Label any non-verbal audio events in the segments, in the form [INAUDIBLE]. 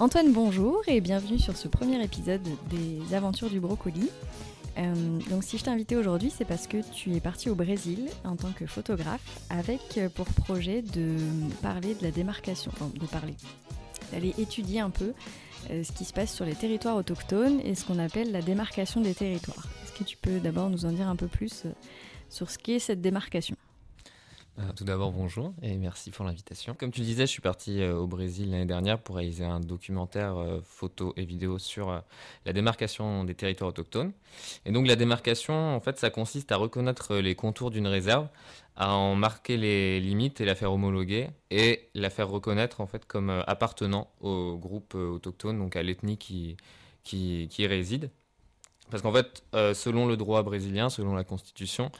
Antoine, bonjour et bienvenue sur ce premier épisode des Aventures du Brocoli. Euh, donc si je t'ai invité aujourd'hui, c'est parce que tu es parti au Brésil en tant que photographe avec pour projet de parler de la démarcation, enfin, de parler, d'aller étudier un peu euh, ce qui se passe sur les territoires autochtones et ce qu'on appelle la démarcation des territoires. Est-ce que tu peux d'abord nous en dire un peu plus euh, sur ce qu'est cette démarcation? Euh, tout d'abord, bonjour et merci pour l'invitation. Comme tu le disais, je suis parti euh, au Brésil l'année dernière pour réaliser un documentaire euh, photo et vidéo sur la démarcation des territoires autochtones. Et donc la démarcation, en fait, ça consiste à reconnaître les contours d'une réserve, à en marquer les limites et la faire homologuer et la faire reconnaître en fait comme appartenant au groupe autochtone, donc à l'ethnie qui, qui, qui y réside. Parce qu'en fait, selon le droit brésilien, selon la constitution,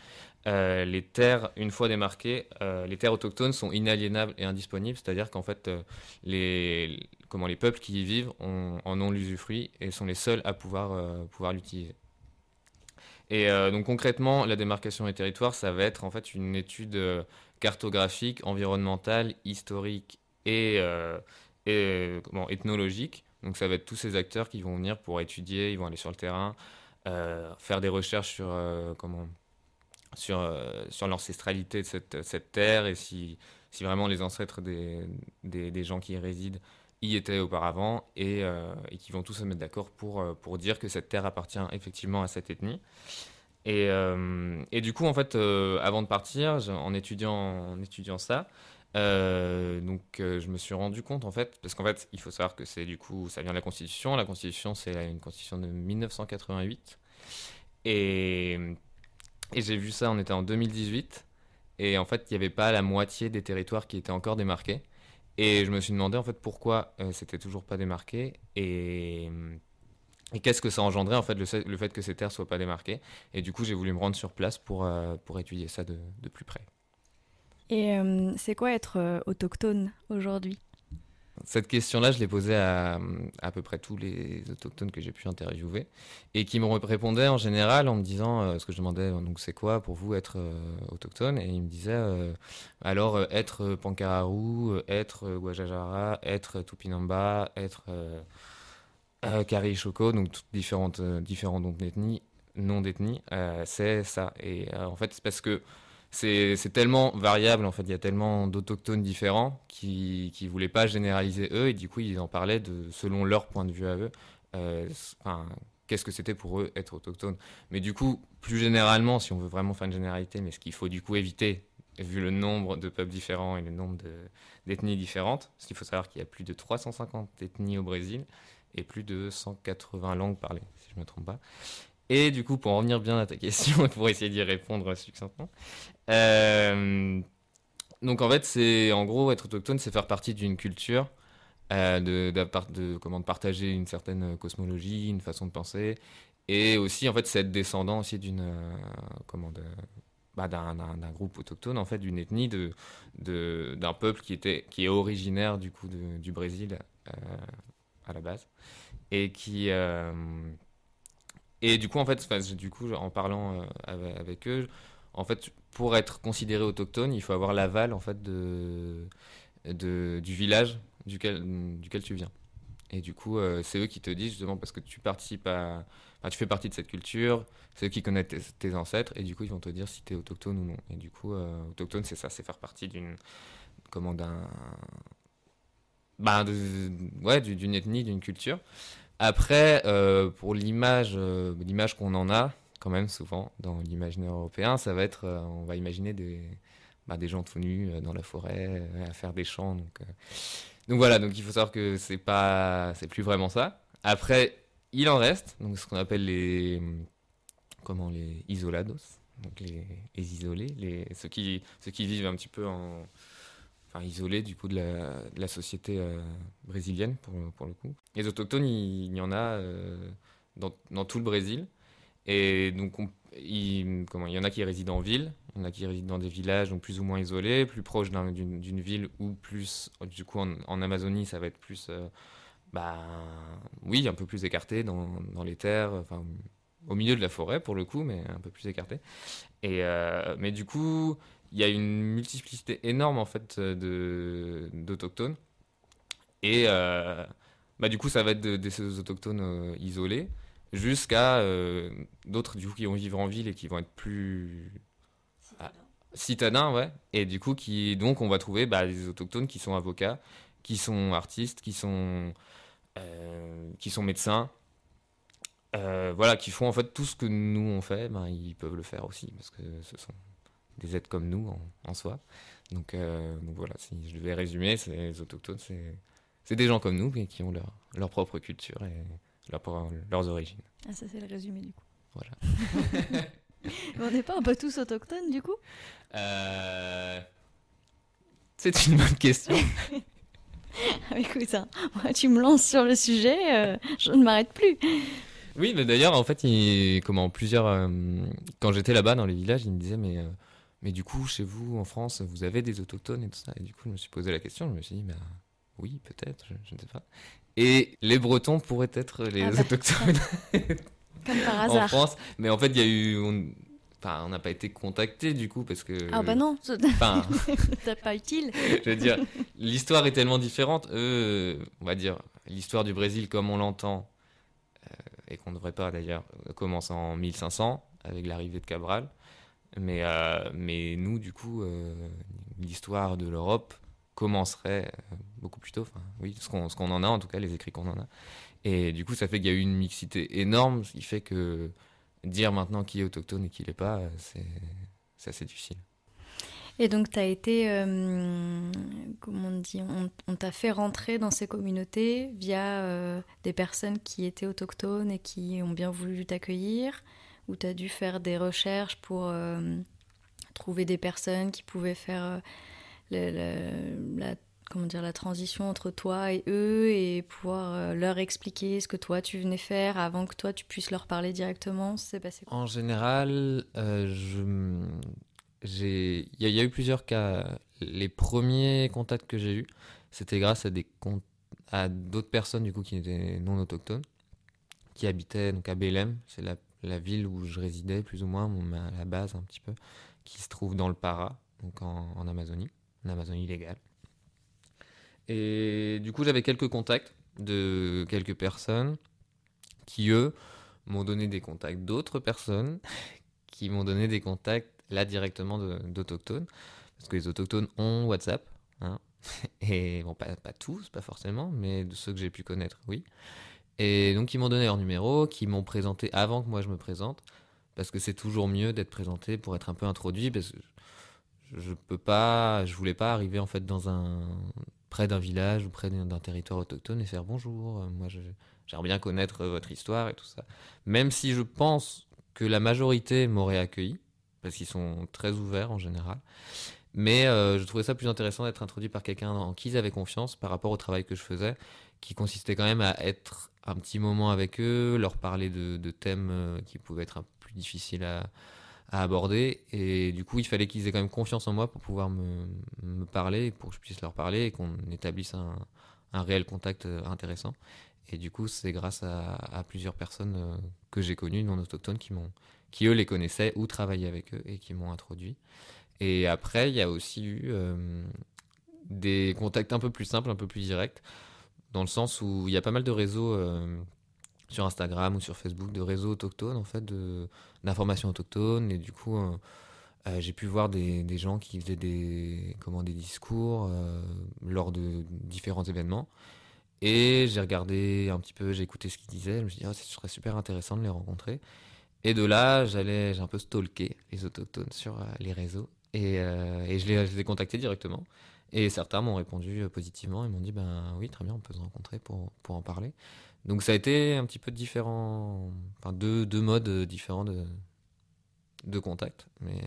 euh, les terres, une fois démarquées, euh, les terres autochtones sont inaliénables et indisponibles, c'est-à-dire qu'en fait, euh, les, comment, les peuples qui y vivent en ont l'usufruit et sont les seuls à pouvoir, pouvoir l'utiliser. Et donc concrètement, la démarcation des territoires, ça va être en fait une étude cartographique, environnementale, historique et, et comment, ethnologique. Donc ça va être tous ces acteurs qui vont venir pour étudier, ils vont aller sur le terrain, faire des recherches sur comment sur, euh, sur l'ancestralité de cette, cette, terre et si, si vraiment les ancêtres des, des, gens qui y résident y étaient auparavant et, euh, et qui vont tous se mettre d'accord pour, euh, pour dire que cette terre appartient effectivement à cette ethnie. Et, et du coup, en fait, avant de partir, en étudiant, en étudiant ça, donc je me suis rendu compte en fait, parce qu'en fait il faut savoir que c'est du coup ça vient de la Constitution. La Constitution c'est une Constitution de 1988 et et j'ai vu ça, on était en 2018. Et en fait, il n'y avait pas la moitié des territoires qui étaient encore démarqués. Et je me suis demandé en fait pourquoi euh, c'était toujours pas démarqué et, et qu'est-ce que ça engendrait en fait le, fait que ces terres soient pas démarquées. Et du coup, j'ai voulu me rendre sur place pour, euh, étudier ça de, plus près. Et euh, c'est quoi être autochtone aujourd'hui? Cette question-là, je l'ai posée à à peu près tous les autochtones que j'ai pu interviewer et qui me répondaient en général en me disant, euh, ce que je demandais, donc c'est quoi pour vous être euh, autochtone? Et ils me disaient, euh, alors euh, être Pankararu, être Guajajara, être Tupinamba, être Kari donc toutes différentes, d'ethnie, noms d'ethnie, c'est ça. Et en fait, c'est parce que c'est tellement variable en fait. Il y a tellement d'autochtones différents qui qui voulaient pas généraliser eux. Et du coup ils en parlaient de selon leur point de vue à eux. Euh, qu'est-ce que c'était pour eux être autochtone. Mais du coup plus généralement si on veut vraiment faire une généralité mais ce qu'il faut du coup éviter vu le nombre de peuples différents et le nombre d'ethnies différentes parce qu'il faut savoir qu'il y a plus de 350 ethnies au Brésil et plus de 180 langues parlées si je me trompe pas et du coup, pour en revenir bien à ta question pour essayer d'y répondre succinctement, euh, donc en fait, c'est en gros être autochtone, c'est faire partie d'une culture, euh, de, de, de, comment de partager une certaine cosmologie, une façon de penser, et aussi en fait c'est être descendant aussi d'une euh, comment de bah, d'un groupe autochtone en fait d'une ethnie de d'un peuple qui était qui est originaire du coup de, du Brésil euh, à la base et qui et du coup, en fait, du coup, en parlant euh, avec eux, en fait, pour être considéré autochtone, il faut avoir l'aval en fait de, du village duquel, duquel tu viens. Et du coup, euh, c'est eux qui te disent justement parce que tu participes à, tu fais partie de cette culture, c'est eux qui connaissent tes, tes, ancêtres et du coup ils vont te dire si tu es autochtone ou non. Et du coup, euh, autochtone c'est ça, c'est faire partie d'une, comment d'un, bah, de, ouais, d'une ethnie, d'une culture. Après, euh, pour l'image, euh, l'image qu'on en a, quand même souvent dans l'imaginaire européen, ça va être, euh, on va imaginer des, bah, des gens tout nus dans la forêt, à faire des chants. Donc, donc voilà, donc il faut savoir que c'est pas, c'est plus vraiment ça. Après, il en reste, donc ce qu'on appelle les, comment les isolados, donc les, les isolés, les ceux qui, ceux qui vivent un petit peu en enfin isolé du coup de la, société euh, brésilienne pour, pour le coup. Les autochtones, il, y en a euh, dans, dans, tout le Brésil. Et donc, on, il, y en a qui résident en ville, il y en a qui résident dans des villages donc plus ou moins isolés, plus proches d'une un, ville ou plus, du coup, en, Amazonie, ça va être plus, euh, bah, oui, un peu plus écarté dans, dans les terres, enfin, au milieu de la forêt pour le coup, mais un peu plus écarté. Et, mais du coup, il y a une multiplicité énorme en fait de d'autochtones et euh, bah, du coup, ça va être des autochtones isolés jusqu'à d'autres du coup qui vont vivre en ville et qui vont être plus citadins, ouais. Et du coup, qui donc on va trouver bah, des autochtones qui sont avocats, qui sont artistes, qui sont qui sont médecins, euh, voilà, qui font en fait tout ce que nous on fait, ben, ils peuvent le faire aussi, parce que ce sont des êtres comme nous en, soi. Donc, euh, donc, voilà, si je devais résumer, les autochtones, c'est des gens comme nous, mais qui ont leur, leur propre culture et leur, leurs origines. Ah, ça c'est le résumé du coup. Voilà. [LAUGHS] on n'est pas un peu tous autochtones du coup? Euh... C'est une bonne question. [LAUGHS] Écoute, hein, moi, tu me lances sur le sujet, euh, je ne m'arrête plus. Oui, mais d'ailleurs, en fait, il, comment plusieurs. Euh, quand j'étais là-bas dans les villages, ils me disaient, mais, mais du coup, chez vous, en France, vous avez des autochtones et tout ça. Et du coup, je me suis posé la question, je me suis dit, bah, oui, peut-être, je, ne sais pas. Et les Bretons pourraient être les ah bah. autochtones. [LAUGHS] Comme par hasard. En France. Mais en fait, il y a eu. On... Enfin, on n'a pas été contacté du coup parce que. Ah bah non, [LAUGHS] enfin, [LAUGHS] c'est pas utile. je veux dire, l'histoire est tellement différente. Eux, on va dire, l'histoire du Brésil comme on l'entend, et qu'on ne devrait pas d'ailleurs commencer en 1500 avec l'arrivée de Cabral. Mais, euh, mais nous, du coup, euh, l'histoire de l'Europe commencerait euh, beaucoup plus tôt. Enfin, oui, ce qu'on, ce qu'on en a, en tout cas, les écrits qu'on en a. Et du coup, ça fait qu'il y a eu une mixité énorme, ce qui fait que dire maintenant qui est autochtone et qui l'est pas, c'est, c'est assez difficile. Et donc, tu as été, comment on dit, on, t'a fait rentrer dans ces communautés via des personnes qui étaient autochtones et qui ont bien voulu t'accueillir, ou tu as dû faire des recherches pour euh, trouver des personnes qui pouvaient faire la, comment dire, la transition entre toi et eux et pouvoir leur expliquer ce que toi tu venais faire avant que toi tu puisses leur parler directement. C'est En général, il y, a eu plusieurs cas. Les premiers contacts que j'ai eus, c'était grâce à des à d'autres personnes du coup qui étaient non autochtones, qui habitaient donc à Belém, c'est la, la, ville où je résidais plus ou moins, à la base un petit peu, qui se trouve dans le Para, donc en, Amazonie, en Amazonie illégale. Et du coup, j'avais quelques contacts de quelques personnes qui, eux, m'ont donné des contacts d'autres personnes [LAUGHS] qui m'ont donné des contacts là directement d'autochtones, parce que les autochtones ont WhatsApp, hein, [LAUGHS] et bon, pas, pas, tous, pas forcément, mais de ceux que j'ai pu connaître, oui. Et donc ils m'ont donné leur numéro, qui m'ont présenté avant que moi je me présente, parce que c'est toujours mieux d'être présenté pour être un peu introduit, parce que je, peux pas, je voulais pas arriver en fait dans un près d'un village ou près d'un territoire autochtone et faire bonjour, moi j'aimerais bien connaître votre histoire et tout ça. Même si je pense que la majorité m'aurait accueilli, parce qu'ils sont très ouverts en général. Mais euh, je trouvais ça plus intéressant d'être introduit par quelqu'un en qui ils avaient confiance par rapport au travail que je faisais, qui consistait quand même à être un petit moment avec eux, leur parler de, thèmes euh, qui pouvaient être un peu plus difficiles à, aborder. Et du coup, il fallait qu'ils aient quand même confiance en moi pour pouvoir me, me parler, pour que je puisse leur parler et qu'on établisse un, réel contact euh, intéressant. Et du coup, c'est grâce à, plusieurs personnes que j'ai connues, non autochtones, qui qui eux les connaissaient ou travaillaient avec eux et qui m'ont introduit. Et après, il y a aussi eu euh, des contacts un peu plus simples, un peu plus directs, dans le sens où il y a pas mal de réseaux euh, sur Instagram ou sur Facebook, de réseaux autochtones, en fait, d'informations autochtones. Et du coup, euh, j'ai pu voir des, gens qui faisaient des, comment, des discours lors de différents événements. Et j'ai regardé un petit peu, j'ai écouté ce qu'ils disaient. Je me suis dit, oh, ce serait super intéressant de les rencontrer. Et de là, j'ai un peu stalké les autochtones sur euh, les réseaux et, euh, et je, les, ai contactés directement. Et certains m'ont répondu euh, positivement et m'ont dit ben oui, très bien, on peut se rencontrer pour, pour en parler. Donc ça a été un petit peu différent, enfin deux, deux modes différents de, de contact. Mais,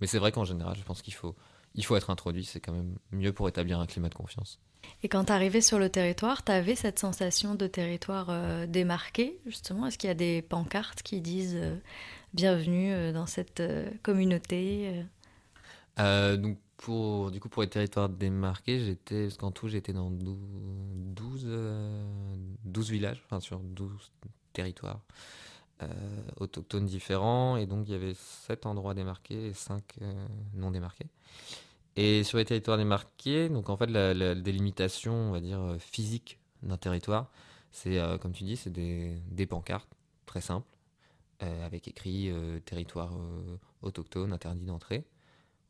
mais c'est vrai qu'en général, je pense qu'il faut, il faut être introduit, c'est quand même mieux pour établir un climat de confiance. Et quand tu arrivais sur le territoire, tu avais cette sensation de territoire euh, démarqué, justement? Est-ce qu'il y a des pancartes qui disent euh, bienvenue euh, dans cette communauté donc pour, du coup, pour les territoires démarqués, j'étais, tout, j'étais dans 12, 12, villages, enfin sur 12 territoires autochtones différents, et donc il y avait 7 endroits démarqués et 5 non démarqués. Et sur les territoires démarqués, donc en fait la, délimitation, on va dire euh, physique d'un territoire, c'est, comme tu dis, c'est des, des pancartes très simples, avec écrit territoire autochtone, interdit d'entrée,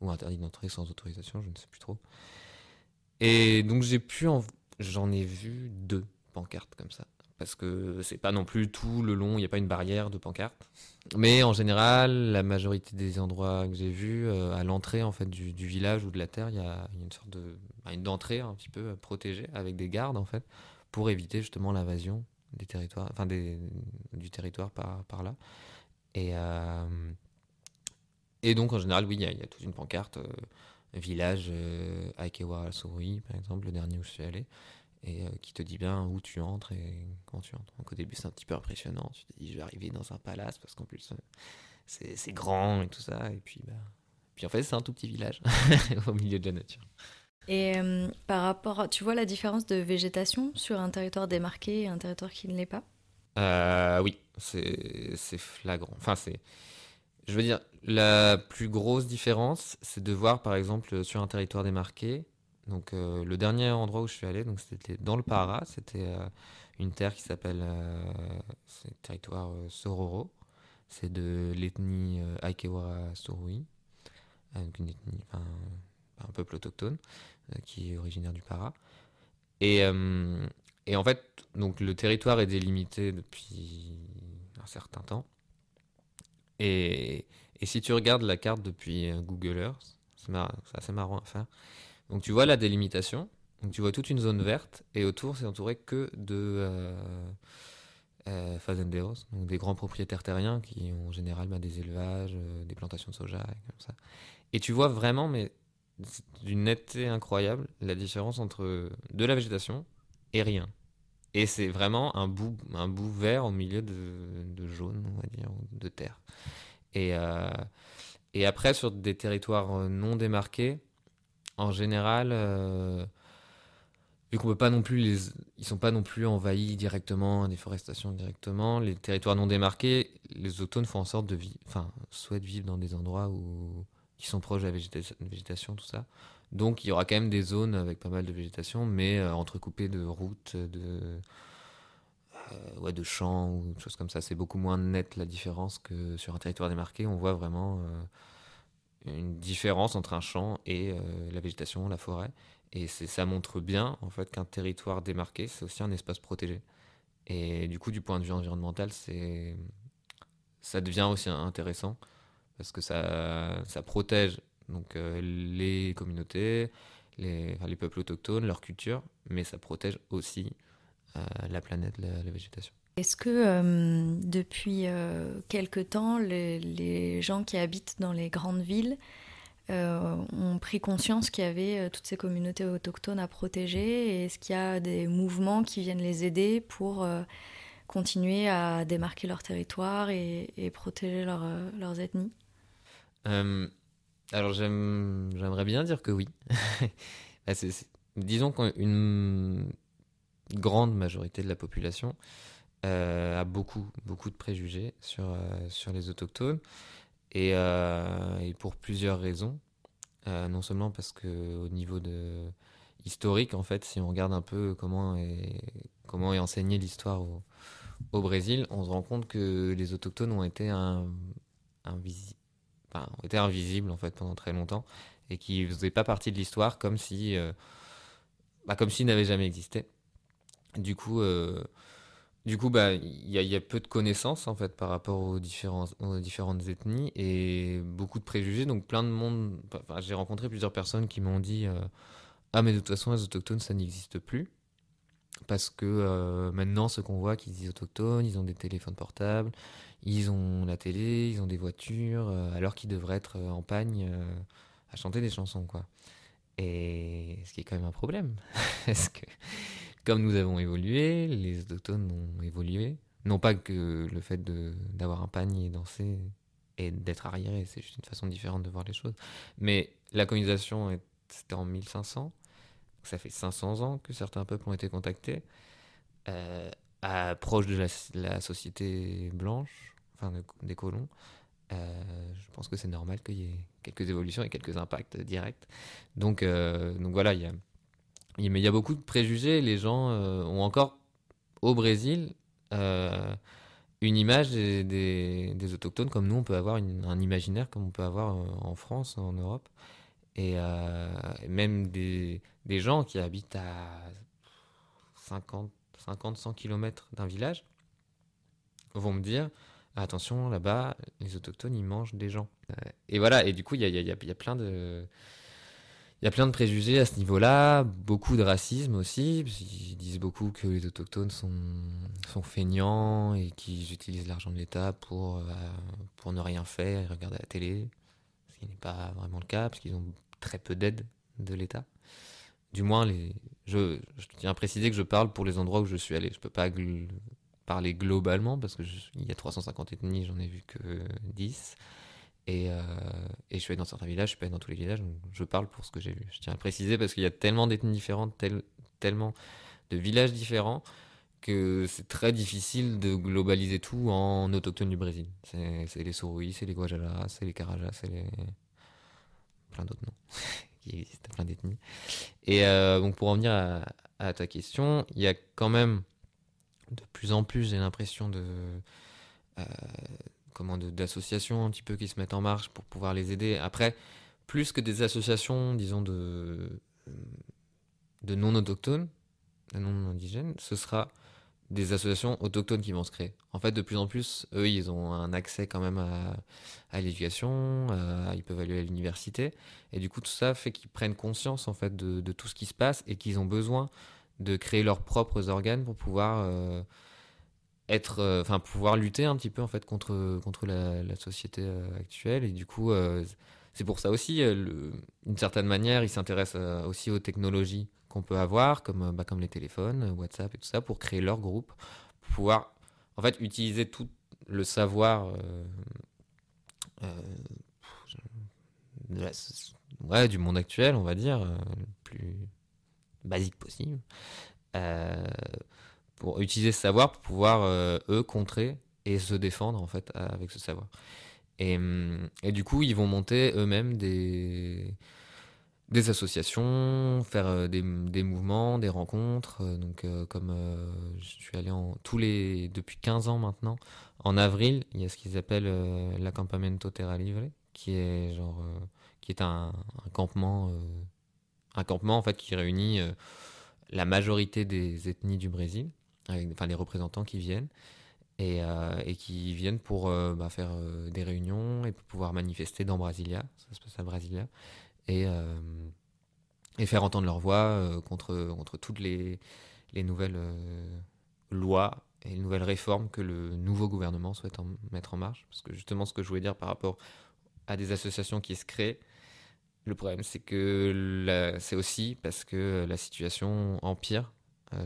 ou interdit d'entrée sans autorisation, je ne sais plus trop. Et donc j'ai pu en... j'en ai vu deux pancartes comme ça. Parce que c'est pas non plus tout le long, il n'y a pas une barrière de pancartes. Mais en général, la majorité des endroits que j'ai vus, euh, à l'entrée en fait du, village ou de la terre, il y a une sorte de bah, une entrée un petit peu protégée avec des gardes en fait pour éviter justement l'invasion des territoires, enfin des, du territoire par, par là. Et, euh, et donc en général, oui, il y, a toute une pancarte. Euh, village euh, Aikewara Sorui, par exemple, le dernier où je suis allé, et euh, qui te dit bien où tu entres et quand tu entres. Donc au début, c'est un petit peu impressionnant. Tu te dis, je vais arriver dans un palace parce qu'en plus, euh, c'est grand et tout ça. Et puis, bah, puis en fait, c'est un tout petit village [LAUGHS] au milieu de la nature. Et euh, par rapport, tu vois la différence de végétation sur un territoire démarqué et un territoire qui ne l'est pas? Oui, c'est flagrant. Enfin, c'est je veux dire, la plus grosse différence, c'est de voir par exemple sur un territoire démarqué. Donc euh, le dernier endroit où je suis allé, c'était dans le Para, c'était euh, une terre qui s'appelle euh, le territoire Sororo. C'est de l'ethnie Aikewara Sorui, une ethnie, un peuple autochtone qui est originaire du Para. Et, et en fait, donc le territoire est délimité depuis un certain temps. Et, si tu regardes la carte depuis euh, Google Earth, c'est assez marrant à faire. Donc tu vois la délimitation, donc tu vois toute une zone verte, et autour c'est entouré que de euh, euh, fazenderos, donc des grands propriétaires terriens qui ont en général bah, des élevages, euh, des plantations de soja, et comme ça. Et tu vois vraiment, mais d'une netteté incroyable, la différence entre de la végétation et rien. Et c'est vraiment un bout, un bout vert au milieu de, jaune, on va dire, de terre. Et, euh, et après, sur des territoires euh, non démarqués, en général, euh, vu qu'on peut pas non plus ils sont pas non plus envahis directement, déforestation directement. Les territoires non démarqués, les autochtones font en sorte de vivre, enfin, souhaitent vivre dans des endroits où qui sont proches de la végétation, tout ça. Donc il y aura quand même des zones avec pas mal de végétation, mais euh, entrecoupées de routes, de, euh, ouais, de champs ou choses comme ça. C'est beaucoup moins net la différence que sur un territoire démarqué. On voit vraiment euh, une différence entre un champ et la végétation, la forêt. Et ça montre bien en fait qu'un territoire démarqué, c'est aussi un espace protégé. Et du coup, du point de vue environnemental, ça devient aussi intéressant parce que ça protège donc euh, les communautés, les, les, peuples autochtones, leur culture, mais ça protège aussi euh, la planète, la, végétation. Est-ce que euh, depuis quelque temps, les, les, gens qui habitent dans les grandes villes ont pris conscience qu'il y avait toutes ces communautés autochtones à protéger? Est-ce qu'il y a des mouvements qui viennent les aider pour continuer à démarquer leur territoire et, et protéger leur, leurs ethnies? Alors j'aimerais bien dire que oui. [LAUGHS] Bah, disons qu'une grande majorité de la population euh, a beaucoup, de préjugés sur, euh, les autochtones et, euh, et, pour plusieurs raisons. non seulement parce que au niveau de historique, en fait, si on regarde un peu comment est, comment est enseignée l'histoire au, au, Brésil, on se rend compte que les autochtones ont été un, un, ont été invisibles en fait pendant très longtemps et qui faisaient pas partie de l'histoire comme si euh, bah, comme s'ils n'avaient jamais existé. Du coup, euh, du coup, bah il y, a peu de connaissances en fait par rapport aux, différents, aux différentes ethnies et beaucoup de préjugés. Donc plein de monde. j'ai rencontré plusieurs personnes qui m'ont dit euh, ah mais de toute façon les autochtones ça n'existe plus parce que maintenant ce qu'on voit qui disent autochtones, ils ont des téléphones portables, ils ont la télé, ils ont des voitures, euh, alors qu'ils devraient être euh, en pagne euh, à chanter des chansons, quoi. Et ce qui est quand même un problème, [LAUGHS] parce que comme nous avons évolué, les autochtones ont évolué. Non pas que le fait d'avoir un pagne et danser et d'être arriéré, c'est juste une façon différente de voir les choses. Mais la colonisation, c'était en 1500. Ça fait 500 ans que certains peuples ont été contactés, euh, proche de la, société blanche, enfin des colons, euh, je pense que c'est normal qu'il y ait quelques évolutions et quelques impacts directs. Donc, euh, donc voilà, il y a, mais il y a beaucoup de préjugés. Les gens ont encore, au Brésil, une image des, autochtones comme nous, on peut avoir un imaginaire comme on peut avoir en France, en Europe. Et même des, des gens qui habitent à 50, 50 100 km d'un village vont me dire attention, là-bas, les autochtones, ils mangent des gens. Euh, et voilà, et du coup, il y a, y, a, y plein de... Y a plein de préjugés à ce niveau-là, beaucoup de racisme aussi. Ils disent beaucoup que les autochtones sont, sont feignants et qu'ils utilisent l'argent de l'État pour, euh, pour ne rien faire et regarder la télé. Ce qui n'est pas vraiment le cas, parce qu'ils ont très peu d'aide de l'État. Du moins, les, je, je, tiens à préciser que je parle pour les endroits où je suis allé. Je peux pas parler globalement parce qu'il y a 350 ethnies, j'en ai vu que 10. Et, euh, et, je suis allé dans certains villages, je suis pas allé dans tous les villages, donc je parle pour ce que j'ai vu. Je tiens à préciser parce qu'il y a tellement d'ethnies différentes, tellement de villages différents, que c'est très difficile de globaliser tout en autochtone du Brésil. C'est les Sorui, c'est les Guajaras, c'est les Carajas, c'est les. Plein d'autres noms. [LAUGHS] qui existe plein d'ethnies. Et euh, donc pour revenir à, à, ta question, il y a quand même de plus en plus, j'ai l'impression de euh, comment d'associations un petit peu qui se mettent en marche pour pouvoir les aider. Après, plus que des associations, disons de de non autochtones, de non indigènes, ce sera des associations autochtones qui vont se créer. En fait, de plus en plus, eux, ils ont un accès quand même à, l'éducation, ils peuvent aller à l'université, et du coup, tout ça fait qu'ils prennent conscience en fait de, tout ce qui se passe et qu'ils ont besoin de créer leurs propres organes pour pouvoir euh, être, euh, enfin, pouvoir lutter un petit peu en fait contre contre la, société euh, actuelle. Et du coup, c'est pour ça aussi, d'une certaine manière, ils s'intéressent aussi aux technologies qu'on peut avoir, comme, bah, comme les téléphones, WhatsApp et tout ça, pour créer leur groupe, pour pouvoir en fait utiliser tout le savoir euh, euh, ouais, du monde actuel, on va dire, euh, le plus basique possible, pour utiliser ce savoir pour pouvoir eux contrer et se défendre en fait avec ce savoir. Et, et du coup, ils vont monter eux-mêmes des des associations, faire euh, des, mouvements, des rencontres. Euh, donc, euh, comme je suis allé en, tous les, depuis 15 ans maintenant, en avril, il y a ce qu'ils appellent l'accampamento Terra Livre, qui est genre, qui est un, campement, un campement en fait qui réunit la majorité des ethnies du Brésil, avec, enfin les représentants qui viennent. Et, qui viennent pour bah, faire des réunions et pouvoir manifester dans Brasilia, ça se passe à Brasilia, et, euh, et faire entendre leur voix euh, contre, contre toutes les, les nouvelles euh, lois et les nouvelles réformes que le nouveau gouvernement souhaite mettre en marche. Parce que justement, ce que je voulais dire par rapport à des associations qui se créent, le problème, c'est que c'est aussi parce que la situation empire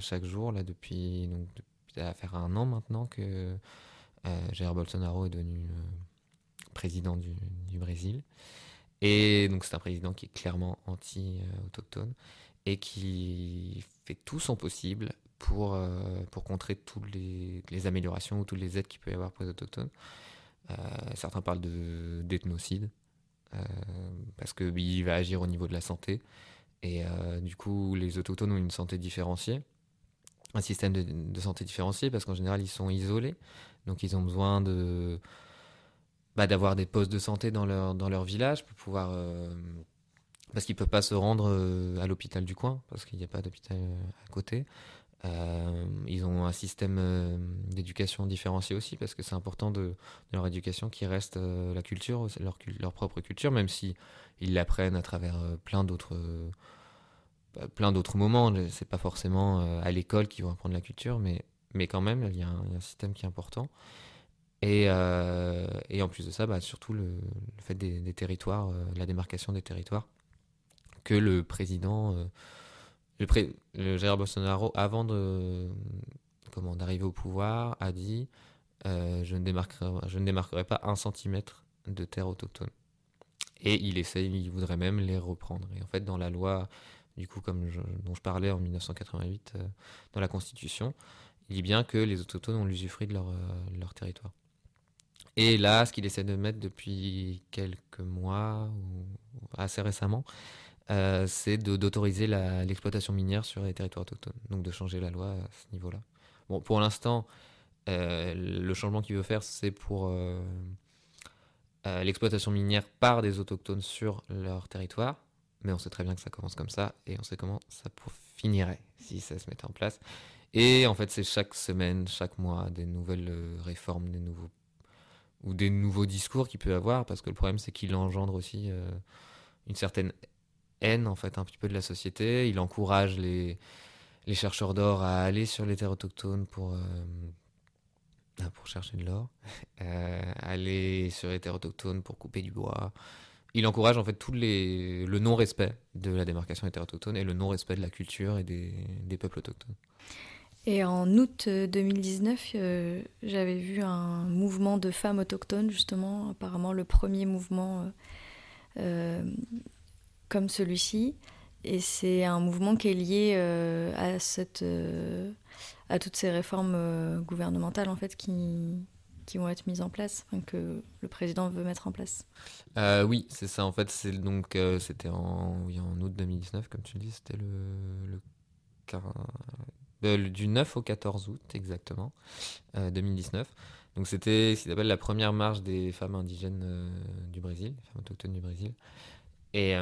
chaque jour, là, depuis, donc, faire un an maintenant que Jair Bolsonaro est devenu président du, du Brésil. Et donc c'est un président qui est clairement anti-autochtone et qui fait tout son possible pour, euh, pour contrer toutes les, améliorations ou toutes les aides qu'il peut y avoir pour les autochtones. Euh, certains parlent d'ethnocide euh, parce qu'il va agir au niveau de la santé. Et du coup, les autochtones ont une santé différenciée, un système de, de santé différencié parce qu'en général, ils sont isolés. Donc ils ont besoin de bah, d'avoir des postes de santé dans leur, dans leur village pour pouvoir. Euh, parce qu'ils ne peuvent pas se rendre euh, à l'hôpital du coin, parce qu'il n'y a pas d'hôpital euh, à côté. ils ont un système d'éducation différencié aussi, parce que c'est important de, leur éducation qui reste la culture, leur, leur propre culture, même si ils l'apprennent à travers plein d'autres bah, plein d'autres moments. C'est pas forcément à l'école qu'ils vont apprendre la culture, mais, mais quand même, il y a un système qui est important. Et, euh, et, en plus de ça, bah, surtout le, le, fait des, territoires, euh, la démarcation des territoires, que le président, euh, le, pré, le Jair Bolsonaro, avant de comment d'arriver au pouvoir, a dit je ne démarquerai, je ne démarquerai pas un centimètre de terre autochtone. Et il essaye, il voudrait même les reprendre. Et en fait, dans la loi, du coup, comme dont je parlais en 1988, dans la Constitution, il dit bien que les autochtones ont l'usufruit de leur, leur territoire. Et là, ce qu'il essaie de mettre depuis quelques mois, ou assez récemment, c'est d'autoriser l'exploitation minière sur les territoires autochtones, donc de changer la loi à ce niveau-là. Bon, pour l'instant, le changement qu'il veut faire, c'est pour l'exploitation minière par des autochtones sur leur territoire, mais on sait très bien que ça commence comme ça, et on sait comment ça finirait si ça se mettait en place. Et en fait, c'est chaque semaine, chaque mois, des nouvelles réformes, des nouveaux ou des nouveaux discours qu'il peut avoir, parce que le problème c'est qu'il engendre aussi euh, une certaine haine en fait un petit peu de la société. Il encourage les, chercheurs d'or à aller sur les terres autochtones pour, euh, ah, pour chercher de l'or, [LAUGHS] euh, aller sur les terres autochtones pour couper du bois. Il encourage en fait tout le non-respect de la démarcation des terres autochtones et le non-respect de la culture et des peuples autochtones. Et en août 2019, euh, euh, j'avais vu un mouvement de femmes autochtones, justement, apparemment le premier mouvement euh, comme celui-ci. Et c'est un mouvement qui est lié à, toutes ces réformes gouvernementales, en fait, qui, vont être mises en place, que le président veut mettre en place. oui, c'est ça. En fait, c'était en août 2019, comme tu le dis, c'était le, le euh, du 9 au 14 août exactement, 2019. Euh, Donc c'était ce qu'il appelle la première marche des femmes indigènes euh, du Brésil, femmes autochtones du Brésil. Et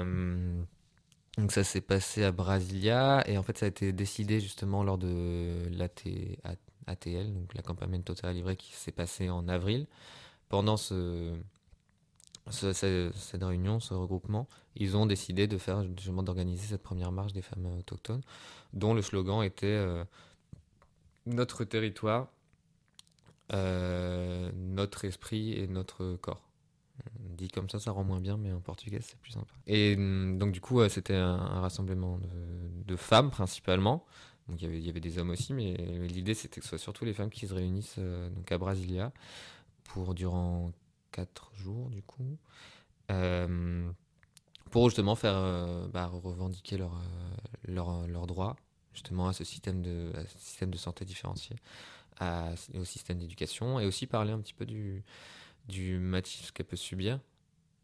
donc ça s'est passé à Brasilia et en fait ça a été décidé justement lors de l'ATL, donc l'accompagnement total livré qui s'est passé en avril. Pendant ce, cette réunion, ce regroupement, ils ont décidé de faire justement d'organiser cette première marche des femmes autochtones, dont le slogan était euh, notre territoire, euh, notre esprit et notre corps. Dit comme ça, ça rend moins bien, mais en portugais, c'est plus sympa. Et mm, donc, du coup, c'était un, rassemblement de, femmes principalement. Donc, il y avait des hommes aussi, mais l'idée, c'était que ce soit surtout les femmes qui se réunissent euh, donc à Brasilia pour durant quatre jours, du coup, euh, pour justement faire euh, bah, revendiquer leurs leur, euh, leur droits justement à ce système de, système de santé différencié, au système d'éducation, et aussi parler un petit peu du, du qu'elle peut subir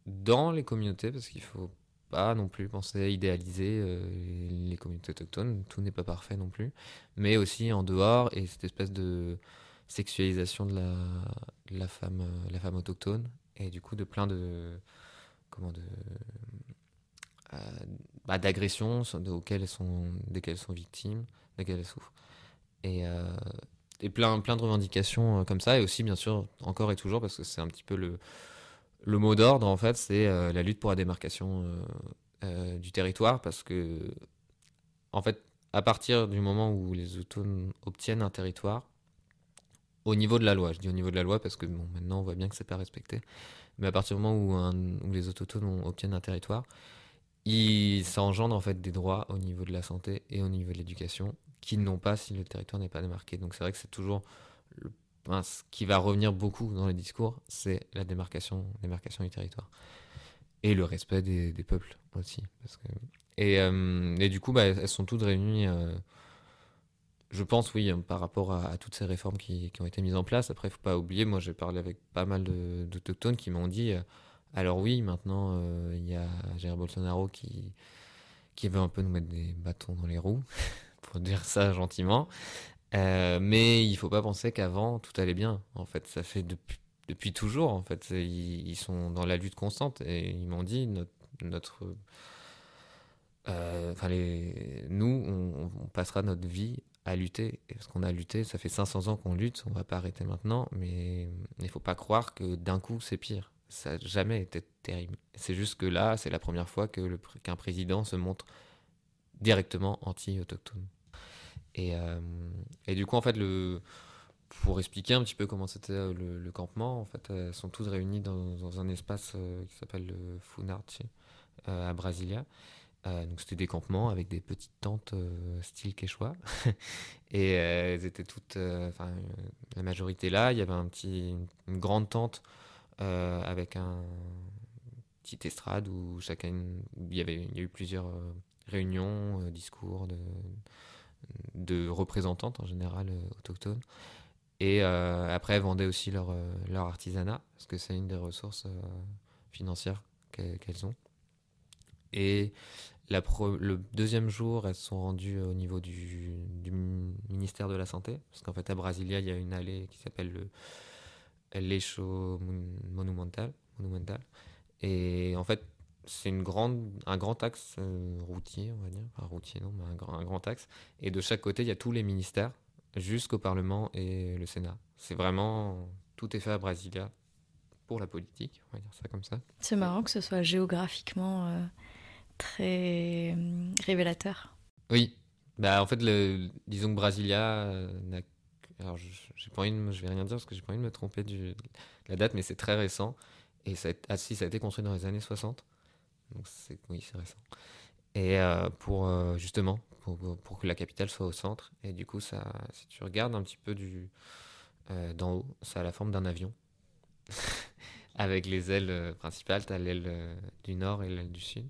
dans les communautés, parce qu'il faut pas non plus penser à idéaliser les communautés autochtones, tout n'est pas parfait non plus, mais aussi en dehors, et cette espèce de sexualisation de la, la, femme, la femme autochtone et du coup de plein de comment de euh, bah, d'agressions auxquelles elles sont desquelles elles sont victimes, desquelles elles souffrent et euh, plein plein de revendications euh, comme ça et aussi bien sûr encore et toujours parce que c'est un petit peu le le mot d'ordre en fait c'est la lutte pour la démarcation du territoire parce que en fait à partir du moment où les autochtones obtiennent un territoire au niveau de la loi. Je dis au niveau de la loi parce que bon, maintenant on voit bien que c'est pas respecté. Mais à partir du moment où, où les autochtones obtiennent un territoire, il, ça engendre en fait des droits au niveau de la santé et au niveau de l'éducation qu'ils n'ont pas si le territoire n'est pas démarqué. Donc c'est vrai que c'est toujours ce qui va revenir beaucoup dans les discours, c'est la démarcation, du territoire et le respect des, peuples aussi. Euh, et, du coup, bah, elles sont toutes réunies. Euh, je pense, oui, par rapport à, toutes ces réformes qui, ont été mises en place. Après, il ne faut pas oublier, moi j'ai parlé avec pas mal d'autochtones qui m'ont dit, euh, alors oui, maintenant, euh, il y a Jair Bolsonaro qui, qui veut un peu nous mettre des bâtons dans les roues, [LAUGHS] pour dire ça gentiment. Euh, mais il ne faut pas penser qu'avant, tout allait bien. En fait, ça fait depuis, toujours. En fait, ils, sont dans la lutte constante et ils m'ont dit, notre... les, nous, on, passera notre vie à lutter. Parce qu'on a lutté, ça fait 500 ans qu'on lutte, on va pas arrêter maintenant, mais il faut pas croire que d'un coup c'est pire. Ça n'a jamais été terrible. C'est juste que là, c'est la première fois que qu'un président se montre directement anti-autochtone. Et, euh, et, du coup, en fait, le, pour expliquer un petit peu comment c'était euh, le, campement, en fait, elles sont toutes réunies dans, un espace euh, qui s'appelle le Funarchi à Brasilia. Euh, donc c'était des campements avec des petites tentes euh, style quechua [LAUGHS] et euh, elles étaient toutes enfin la majorité là il y avait un petit une grande tente avec un petit estrade où chacun il y avait il y a eu plusieurs réunions discours de représentantes en général autochtones et après elles vendaient aussi leur leur artisanat parce que c'est une des ressources financières qu'elles ont Et le deuxième jour, elles sont rendues au niveau du, ministère de la Santé. Parce qu'en fait, à Brasilia, il y a une allée qui s'appelle le l'Eixo Monumental, Monumental. Et en fait, c'est une grande, un grand axe euh, routier, on va dire. Pas routier, non, mais un grand, un grand axe. Et de chaque côté, il y a tous les ministères, jusqu'au Parlement et le Sénat. C'est vraiment. Tout est fait à Brasilia pour la politique, on va dire ça comme ça. C'est marrant que ce soit géographiquement. Euh, très euh, révélateur. Oui, bah en fait, le, disons que Brasilia euh, alors je, pas je vais rien dire parce que j'ai pas envie de me tromper de la date, mais c'est très récent. Et ah, si, ça a été construit dans les années 60. Donc c'est, oui, c'est récent. Et euh, pour justement, pour, que la capitale soit au centre. Et du coup, ça, si tu regardes un petit peu du, d'en haut, ça a la forme d'un avion. [LAUGHS] Avec les ailes principales, tu as l'aile du nord et l'aile du sud.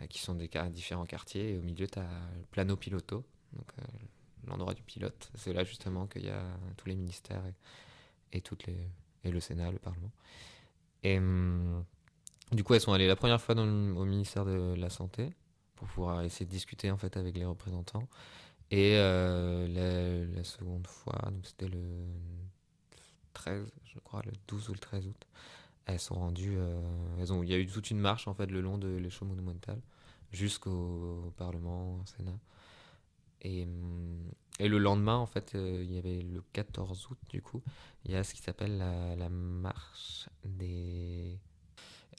Euh, qui sont des différents quartiers. Et au milieu, tu as le plano piloto, euh, l'endroit du pilote. C'est là justement qu'il y a tous les ministères et, toutes les, et le Sénat, le Parlement. Et hum, du coup, elles sont allées la première fois au ministère de la Santé pour pouvoir essayer de discuter en fait avec les représentants. Et euh, la, seconde fois, c'était le 13, je crois, le 12 ou le 13 août, elles sont rendues. Euh, elles ont, il y a eu toute une marche en fait le long de l'écho monumental jusqu'au Parlement, au Sénat. Et, hum, et, le lendemain, en fait, euh, il y avait le 14 août, du coup, il y a ce qui s'appelle la, marche des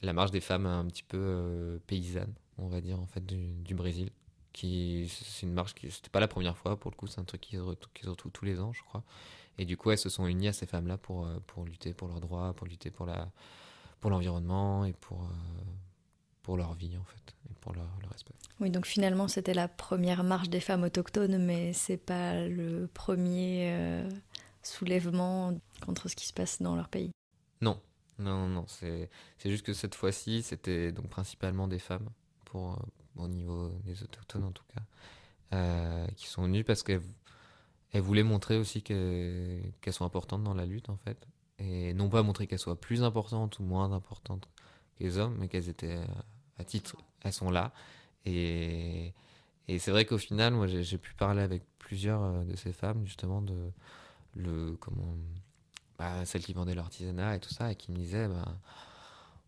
la marche des femmes un petit peu euh, paysannes, on va dire, en fait, du, Brésil. Qui, c'est une marche qui, c'était pas la première fois, pour le coup, c'est un truc qui se, retrouve, tous les ans, je crois. Et du coup, elles se sont unies à ces femmes-là pour, euh, pour lutter pour leurs droits, pour lutter pour, la, pour l'environnement et pour, pour leur vie, en fait, et pour leur, respect. Oui, donc finalement, c'était la première marche des femmes autochtones, mais c'est pas le premier euh, soulèvement contre ce qui se passe dans leur pays. Non, non, non, c'est, c'est juste que cette fois-ci, c'était donc principalement des femmes, pour, au niveau des autochtones en tout cas, qui sont venues parce qu'elles elle voulait montrer aussi qu'elles sont importantes dans la lutte, en fait. Et non pas montrer qu'elles soient plus importantes ou moins importantes que les hommes, mais qu'elles étaient euh, à titre, elles sont là. Et, et c'est vrai qu'au final, moi, j'ai pu parler avec plusieurs euh, de ces femmes, justement, de le, comment, bah, celles qui vendaient l'artisanat et tout ça, et qui me disaient, bah,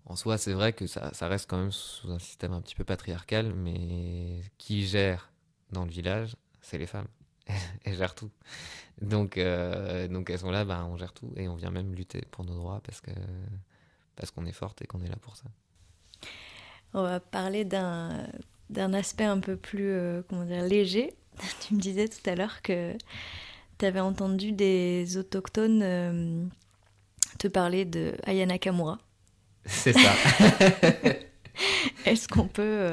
en soi, c'est vrai que ça, ça, reste quand même sous un système un petit peu patriarcal, mais qui gère dans le village, c'est les femmes. [LAUGHS] elles gèrent tout. Donc, euh, donc elles sont là, bah, on gère tout et on vient même lutter pour nos droits parce que parce qu'on est forte et qu'on est là pour ça. On va parler d'un d'un aspect un peu plus euh, comment dire léger. [LAUGHS] tu me disais tout à l'heure que tu avais entendu des autochtones euh, te parler de Ayana Kamura. C'est ça. [LAUGHS] Est-ce qu'on peut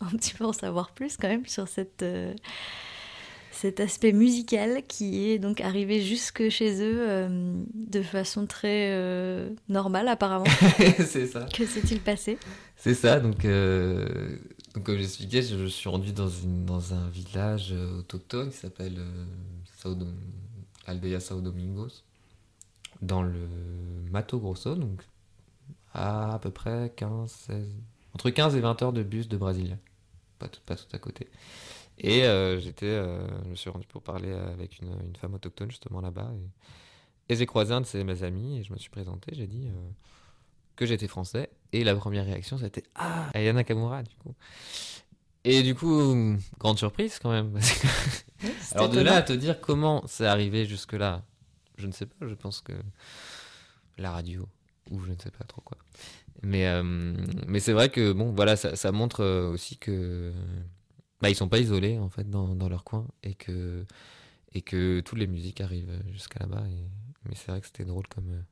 un petit peu en savoir plus quand même sur cette cet aspect musical qui est donc arrivé jusque chez eux euh, de façon très euh, normale apparemment? [LAUGHS] c'est ça. Que s'est-il passé? C'est ça, donc, euh, donc comme j'expliquais, je, je suis rendu dans, un village autochtone qui s'appelle Aldeia Sao Domingos, dans le Mato Grosso, donc à à peu près 15, 16, entre 15 et 20 heures de bus de Brasilia, pas tout, à côté. Et euh, j'étais, euh, je me suis rendu pour parler avec une, femme autochtone justement là-bas. Et, j'ai croisé un de ses, mes amis et je me suis présenté. J'ai dit euh, que j'étais français. Et la première réaction, c'était Ah, Ayana Kamura, du coup. Et du coup, grande surprise quand même. [LAUGHS] Alors de là à te dire comment c'est arrivé jusque-là, je ne sais pas. Je pense que la radio ou je ne sais pas trop quoi. Mais, mais c'est vrai que bon, voilà, ça, ça montre aussi que bah, ils sont pas isolés en fait dans, dans leur coin et que et que toutes les musiques arrivent jusqu'à là-bas. Et... Mais c'est vrai que c'était drôle comme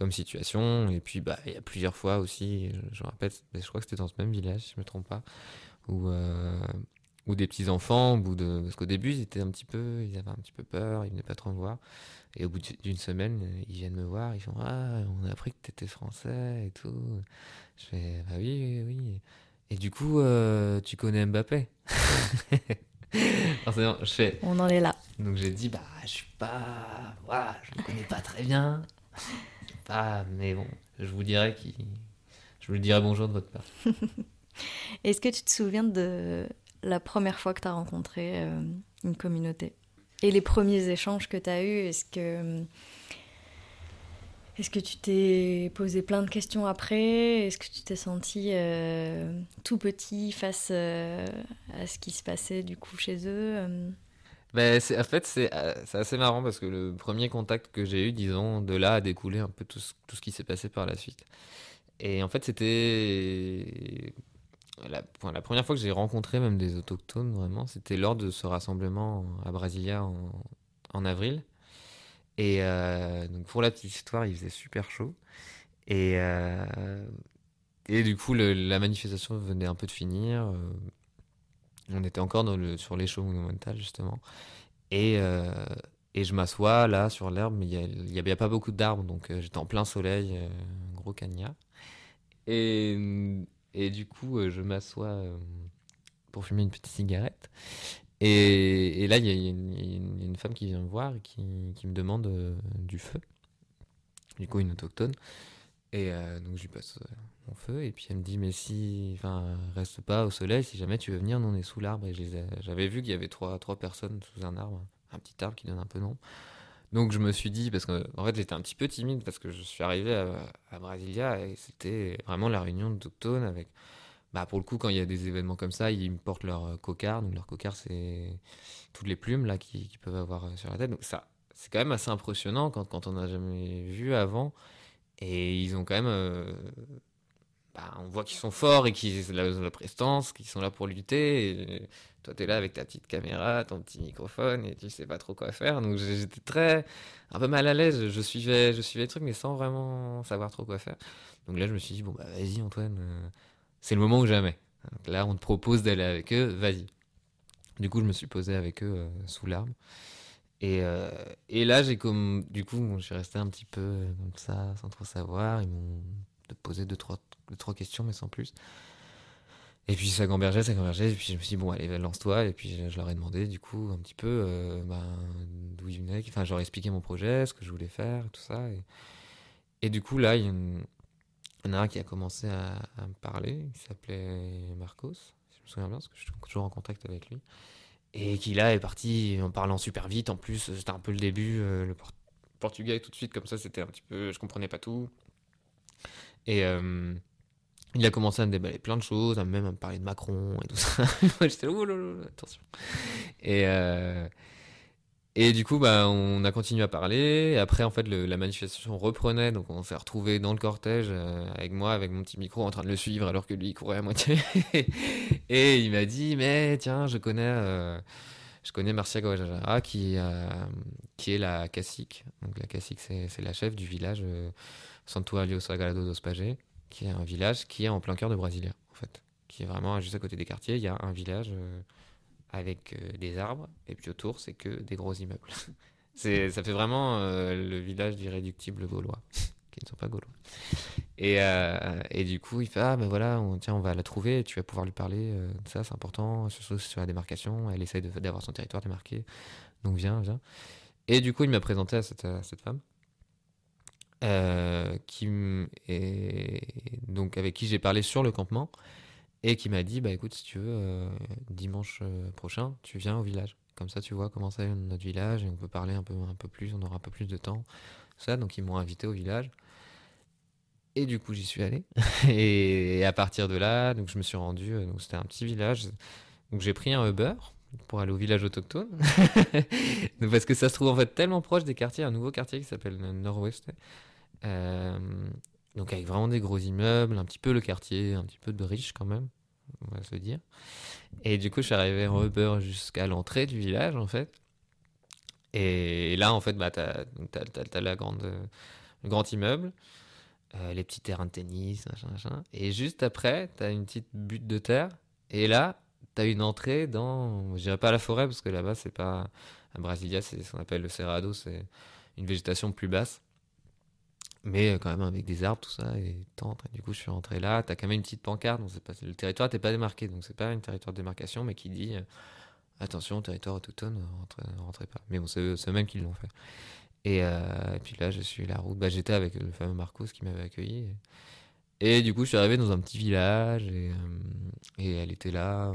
comme situation. Et puis bah il y a plusieurs fois aussi, je, me rappelle, je crois que c'était dans ce même village, si je me trompe pas, où euh, où des petits enfants, au bout de parce qu'au début ils étaient un petit peu, ils avaient un petit peu peur, ils venaient pas trop me voir. Et au bout d'une semaine, ils viennent me voir, ils font ah on a appris que tu étais français et tout. Je fais bah oui oui oui. Et du coup, euh, tu connais Mbappé? [LAUGHS] Je fais... On en est là. Donc j'ai dit, bah, je suis pas. Voilà, je le connais pas très bien. Pas, mais bon, je vous dirai qui. Je vous dirai bonjour de votre part. [LAUGHS] Est-ce que tu te souviens de la première fois que tu as rencontré euh, une communauté? Et les premiers échanges que tu as eus, est-ce que est-ce que tu t'es posé plein de questions après? Est-ce que tu t'es senti euh, tout petit face euh, à ce qui se passait du coup chez eux? Ben, En fait, c'est assez marrant parce que le premier contact que j'ai eu, disons, de là a découlé un peu tout ce, tout ce qui s'est passé par la suite. Et en fait, c'était la, première fois que j'ai rencontré même des autochtones, vraiment, c'était lors de ce rassemblement à Brasilia en, avril. Et euh, donc pour la petite histoire, il faisait super chaud. Et, euh, et du coup, la manifestation venait un peu de finir. Euh, on était encore dans le, sur l'échaud monumental, justement. Et, et je m'assois là sur l'herbe, mais il n'y avait pas beaucoup d'arbres, donc j'étais en plein soleil, un gros cagnard. Et, du coup, je m'assois pour fumer une petite cigarette. Et, là, il y, a une femme qui vient me voir et qui, me demande euh, du feu. Du coup, une autochtone. Et euh, donc, je lui passe euh, feu. Et puis, elle me dit Mais si. Enfin, reste pas au soleil. Si jamais tu veux venir, nous, on est sous l'arbre. Et j'avais vu qu'il y avait trois, trois personnes sous un arbre. Un petit arbre qui donne un peu nom. Donc, je me suis dit Parce qu'en en fait, j'étais un petit peu timide parce que je suis arrivé à, Brasilia et c'était vraiment la réunion d'autochtones avec bah pour le coup, quand il y a des événements comme ça, ils portent leur cocard. Donc leur cocard, c'est toutes les plumes là qu'ils peuvent avoir sur la tête. Donc ça, c'est quand même assez impressionnant quand, quand on n'a jamais vu avant. Et ils ont quand même. Euh, bah, on voit qu'ils sont forts et qu'ils ont la, prestance, qu'ils sont là pour lutter. Et toi, tu es là avec ta petite caméra, ton petit microphone et tu sais pas trop quoi faire. Donc j'étais très. un peu mal à l'aise. Je suivais, je suivais les trucs, mais sans vraiment savoir trop quoi faire. Donc là, je me suis dit, bon, bah vas-y, Antoine c'est le moment ou jamais. là, on te propose d'aller avec eux, vas-y. Du coup, je me suis posé avec eux euh, sous l'arbre. Et, euh, et, là, j'ai comme. Du coup, je suis resté un petit peu euh, comme ça, sans trop savoir. Ils m'ont posé deux trois, deux, trois questions, mais sans plus. Et puis ça gambergeait, ça gambergeait. Et puis je me suis dit, bon, allez, lance-toi. Et puis je, leur ai demandé, du coup, un petit peu ben, d'où ils venaient. Enfin, j'aurais expliqué mon projet, ce que je voulais faire, tout ça. Et, du coup, là, il y en a un qui a commencé à, me parler, il s'appelait Marcos, si je me souviens bien, parce que je suis toujours en contact avec lui. Et qui là est parti en parlant super vite, en plus c'était un peu le début, euh, le portugais tout de suite comme ça, c'était un petit peu, je comprenais pas tout. Et euh, il a commencé à me déballer plein de choses, à même à me parler de Macron et tout ça. [LAUGHS] J'étais là, attention. Et, euh, et du coup, bah, on a continué à parler. Après, en fait, la manifestation reprenait. Donc, on s'est retrouvé dans le cortège euh, avec moi, avec mon petit micro, en train de le suivre, alors que lui, il courait à moitié. [LAUGHS] et il m'a dit, mais tiens, je connais, je connais Marcia Guajajara, qui, qui est la cacique. Donc, la cacique, c'est la chef du village Santuario Sagrado dos Pagés, qui est un village qui est en plein cœur de Brasilia, en fait. Qui est vraiment juste à côté des quartiers. Il y a un village avec euh, des arbres, et puis autour, c'est que des gros immeubles. [LAUGHS] c'est, ça fait vraiment euh, le village d'irréductibles gaulois, [LAUGHS] qui ne sont pas gaulois. Et, euh, du coup, il fait Ah, ben voilà, on, tiens, on va la trouver, tu vas pouvoir lui parler ça, c'est important, surtout sur la démarcation. Elle essaye d'avoir son territoire démarqué, donc viens, viens. Et du coup, il m'a présenté à cette femme. Qui est donc avec qui j'ai parlé sur le campement et qui m'a dit bah écoute si tu veux euh, dimanche euh, prochain tu viens au village. Comme ça tu vois comment c'est notre village et on peut parler un peu un peu plus on aura un peu plus de temps. Ça donc ils m'ont invité au village. Et du coup j'y suis allé. [LAUGHS] Et à partir de là donc je me suis rendu euh, donc c'était un petit village. Donc j'ai pris un Uber pour aller au village autochtone. [LAUGHS] Parce que ça se trouve en fait tellement proche des quartiers un nouveau quartier qui s'appelle Nord-Ouest donc avec vraiment des gros immeubles, un petit peu le quartier, un petit peu de riche quand même, on va se dire. Et du coup, je suis arrivé en Uber jusqu'à l'entrée du village, en fait. Et là, en fait, bah, tu as, la grande, le grand immeuble, euh, les petits terrains de tennis, machin, machin. Et juste après, tu as une petite butte de terre. Et là, tu as une entrée dans, je dirais pas la forêt, parce que là-bas, c'est pas, à Brasilia, c'est ce qu'on appelle le Cerrado, c'est une végétation plus basse mais euh, quand même avec des arbres, tout ça, et tente. du coup, je suis rentré là. Tu as quand même une petite pancarte, donc pas, le territoire n'est pas démarqué, donc c'est pas un territoire de démarcation, mais qui dit euh, attention, territoire autochtone, rentrez, rentrez pas. Mais bon, c'est eux-mêmes qui l'ont fait. Et, euh, et, puis là, je suis la route. Bah, J'étais avec le fameux Marcos qui m'avait accueilli. Et, du coup, je suis arrivé dans un petit village, et elle était là.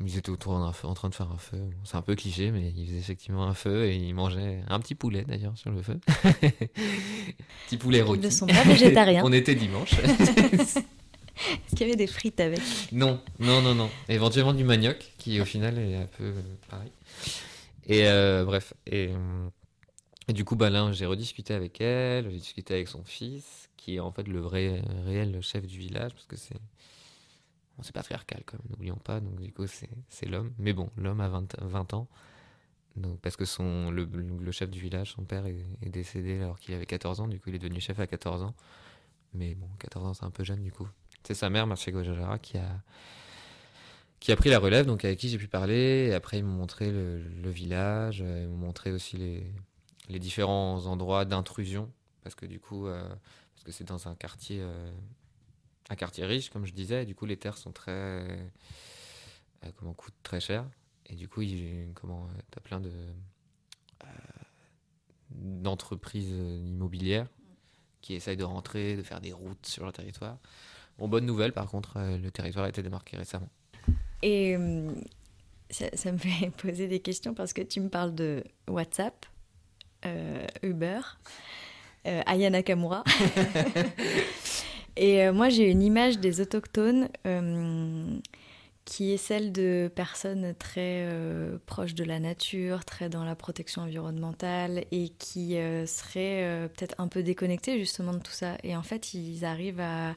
Ils étaient autour d'un feu, en train de faire un feu. C'est un peu cliché, mais ils faisaient effectivement un feu et ils mangeaient un petit poulet d'ailleurs sur le feu. [LAUGHS] petit poulet rôti. Ils ne sont pas végétariens. [LAUGHS] On était dimanche. [LAUGHS] Est-ce qu'il y avait des frites avec? Non, non, non, non. Éventuellement du manioc, qui au final est un peu euh, pareil. Et euh, bref. Et, et, du coup, bah, là, j'ai rediscuté avec elle, j'ai discuté avec son fils, qui est en fait le vrai, réel chef du village, parce que c'est c'est patriarcal quand même, n'oublions pas. Donc du coup, c'est l'homme. Mais bon, l'homme a 20, 20, ans. Donc, parce que son, le, le, chef du village, son père, est, décédé alors qu'il avait 14 ans. Du coup, il est devenu chef à 14 ans. Mais bon, 14 ans, c'est un peu jeune du coup. C'est sa mère, Marcia Gojajara, qui a, qui a pris la relève, donc avec qui j'ai pu parler. Après, ils m'ont montré le, village. Ils m'ont montré aussi les, les différents endroits d'intrusion. Parce que du coup, euh, parce que c'est dans un quartier euh, un quartier riche, comme je disais. du coup, les terres sont très. Euh, comment coûtent très cher. Et du coup, comment, tu as plein de. Euh, d'entreprises immobilières qui essayent de rentrer, de faire des routes sur le territoire. Bon, bonne nouvelle, par contre, euh, le territoire a été démarqué récemment. Et ça, ça, me [LAUGHS] fait poser des questions parce que tu me parles de WhatsApp, Uber, Ayana Kamura. [LAUGHS] [LAUGHS] Et euh, moi, j'ai une image des autochtones euh, qui est celle de personnes très euh, proches de la nature, très dans la protection environnementale et qui seraient peut-être un peu déconnectés justement de tout ça. Et en fait, ils arrivent à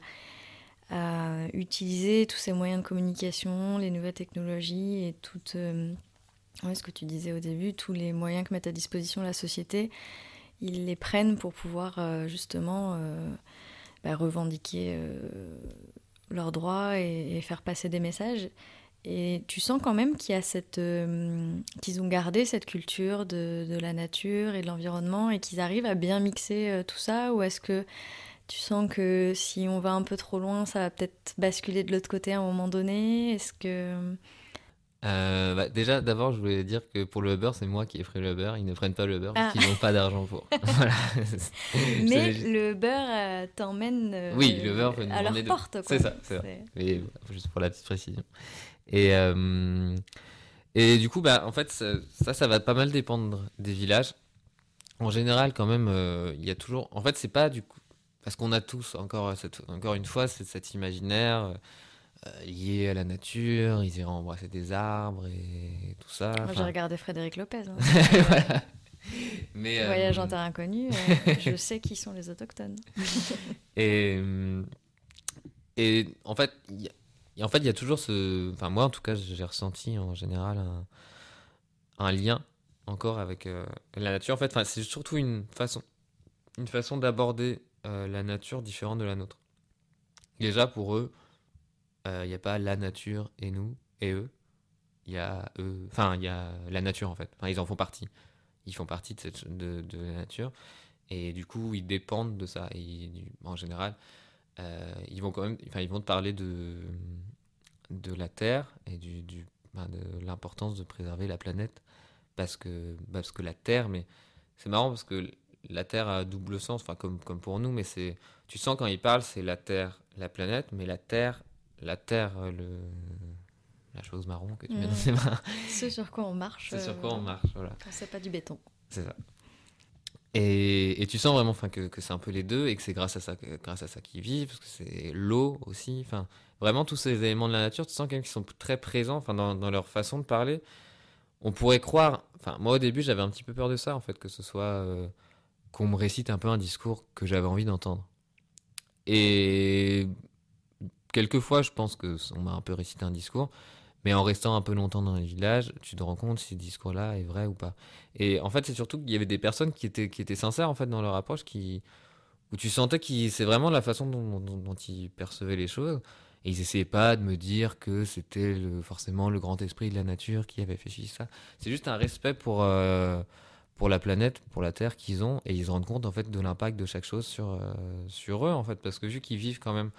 utiliser tous ces moyens de communication, les nouvelles technologies et tout ce que tu disais au début, tous les moyens que met à disposition la société, ils les prennent pour pouvoir justement bah, revendiquer euh, leurs droits et, faire passer des messages. Et tu sens quand même euh, qu'ils ont gardé cette culture de, de, la nature et de l'environnement et qu'ils arrivent à bien mixer euh, tout ça Ou est-ce que tu sens que si on va un peu trop loin, ça va peut-être basculer de l'autre côté à un moment donné? Est-ce que euh, bah, déjà, d'abord, je voulais dire que pour le Uber, c'est moi qui ai pris le Uber. Ils ne prennent pas le Uber parce ah. qu'ils n'ont pas d'argent pour. [LAUGHS] voilà. Mais le Uber euh, t'emmène euh, oui, le Uber peut à leur porte. C'est ça, c'est vrai. Mais, juste pour la petite précision. Et, et du coup, bah, en fait, ça, ça va pas mal dépendre des villages. En général, quand même, il y a toujours. En fait, c'est pas du coup. Parce qu'on a tous, encore, cette... encore une fois, cet imaginaire liés à la nature, ils iraient embrasser des arbres et tout ça. Moi, j'ai regardé Frédéric Lopez. Hein. [LAUGHS] Mais, euh, Voyage en terre inconnue, euh, [LAUGHS] je sais qui sont les autochtones. [LAUGHS] et, et en fait, il y, en fait, y a toujours ce. Enfin, moi, en tout cas, j'ai ressenti en général un, un lien encore avec la nature. En fait, c'est surtout une façon, une façon d'aborder la nature différente de la nôtre. Déjà, pour eux, il euh, n'y a pas la nature et nous et eux. Il y a eux, enfin il y a la nature en fait. Enfin, ils en font partie. Ils font partie de, de, la nature et du coup ils dépendent de ça. Et en général, euh, ils vont quand même, enfin ils vont te parler de de la terre et du, du de l'importance de préserver la planète parce que parce que la terre, mais c'est marrant parce que la Terre a double sens, enfin comme, comme pour nous, mais c'est tu sens quand ils parlent, c'est la Terre, la planète, mais la Terre la terre, euh, le... la chose marron que tu mets dans tes mains. [LAUGHS] Ce sur quoi on marche. C'est sur quoi on euh, marche, voilà. c'est pas du béton. C'est ça. Et, et, tu sens vraiment que, que c'est un peu les deux et que c'est grâce à ça, grâce à ça qu'ils vivent, parce que c'est l'eau aussi. Enfin, vraiment, tous ces éléments de la nature, tu sens quand même qu'ils sont très présents enfin, dans, dans, leur façon de parler. On pourrait croire, enfin, moi au début, j'avais un petit peu peur de ça, en fait, que ce soit euh, qu'on me récite un peu un discours que j'avais envie d'entendre. Et quelquefois, je pense que on m'a un peu récité un discours, mais en restant un peu longtemps dans les villages, tu te rends compte si ce discours-là est vrai ou pas. Et en fait, c'est surtout qu'il y avait des personnes qui étaient, qui étaient sincères en fait dans leur approche, qui, où tu sentais que c'est vraiment la façon dont, ils percevaient les choses. Et ils essayaient pas de me dire que c'était forcément le grand esprit de la nature qui avait fait ça. C'est juste un respect pour, euh, pour la planète, pour la Terre qu'ils ont, et ils se rendent compte en fait de l'impact de chaque chose sur, euh, sur eux en fait, parce que vu qu'ils vivent quand même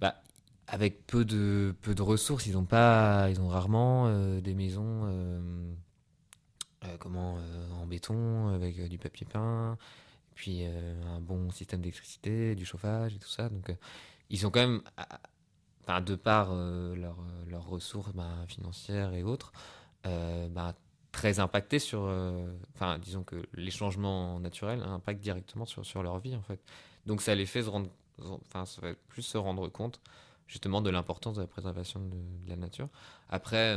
bah, avec peu de, peu de ressources, ils ont, pas, ils ont rarement euh, des maisons euh, euh, comment, en béton, avec du papier peint, puis un bon système d'électricité, du chauffage et tout ça. Donc, ils sont quand même. enfin, de par leurs leur ressources bah, financières et autres, bah, très impactés sur. Disons que les changements naturels impactent directement sur, sur leur vie, en fait. Donc, ça les fait se rendre. Enfin, ça plus se rendre compte justement de l'importance de la préservation de, la nature. Après,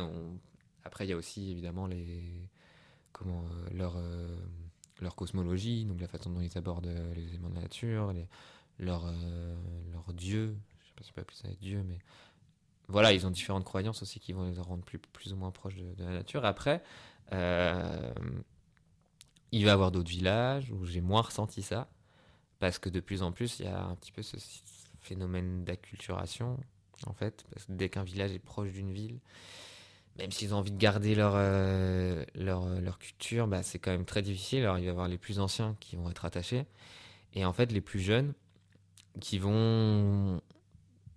après il y a aussi évidemment les comment leur leur cosmologie, donc la façon dont ils abordent les éléments de la nature, les, leur leur dieu, je sais pas si on peut appeler ça dieu, mais voilà, ils ont différentes croyances aussi qui vont les rendre plus, plus ou moins proches de, la nature. Après, euh, il va y avoir d'autres villages où j'ai moins ressenti ça, parce que de plus en plus, il y a un petit peu ce phénomène d'acculturation, en fait, parce que dès qu'un village est proche d'une ville, même s'ils ont envie de garder leur, euh, leur, leur, culture, bah, c'est quand même très difficile. Alors, il va y avoir les plus anciens qui vont être attachés, et en fait, les plus jeunes qui vont